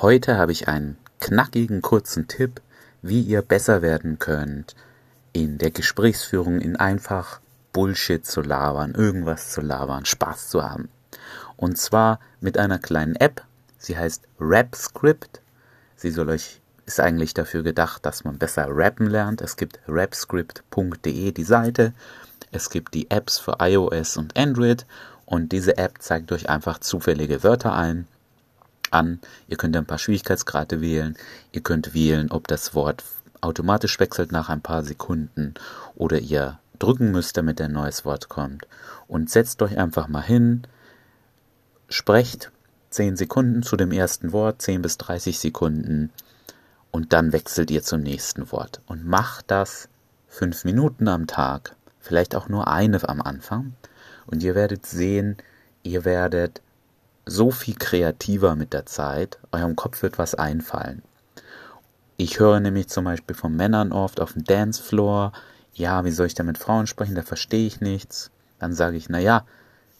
Heute habe ich einen knackigen kurzen Tipp, wie ihr besser werden könnt in der Gesprächsführung, in einfach Bullshit zu labern, irgendwas zu labern, Spaß zu haben. Und zwar mit einer kleinen App. Sie heißt RapScript. Sie soll euch ist eigentlich dafür gedacht, dass man besser rappen lernt. Es gibt rapscript.de die Seite. Es gibt die Apps für iOS und Android und diese App zeigt euch einfach zufällige Wörter ein an. Ihr könnt ein paar Schwierigkeitsgrade wählen. Ihr könnt wählen, ob das Wort automatisch wechselt nach ein paar Sekunden oder ihr drücken müsst, damit ein neues Wort kommt. Und setzt euch einfach mal hin, sprecht 10 Sekunden zu dem ersten Wort, 10 bis 30 Sekunden und dann wechselt ihr zum nächsten Wort. Und macht das 5 Minuten am Tag, vielleicht auch nur eine am Anfang. Und ihr werdet sehen, ihr werdet so viel kreativer mit der Zeit, eurem Kopf wird was einfallen. Ich höre nämlich zum Beispiel von Männern oft auf dem Dancefloor, ja, wie soll ich da mit Frauen sprechen, da verstehe ich nichts. Dann sage ich, naja,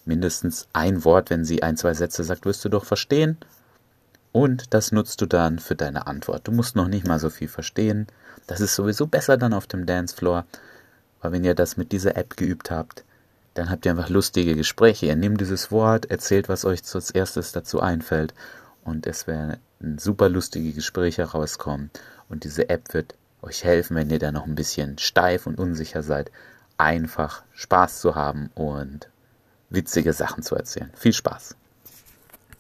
mindestens ein Wort, wenn sie ein, zwei Sätze sagt, wirst du doch verstehen. Und das nutzt du dann für deine Antwort. Du musst noch nicht mal so viel verstehen. Das ist sowieso besser dann auf dem Dancefloor. Weil wenn ihr das mit dieser App geübt habt, dann habt ihr einfach lustige Gespräche. Ihr nehmt dieses Wort, erzählt, was euch als erstes dazu einfällt. Und es werden super lustige Gespräche rauskommen. Und diese App wird euch helfen, wenn ihr da noch ein bisschen steif und unsicher seid, einfach Spaß zu haben und witzige Sachen zu erzählen. Viel Spaß!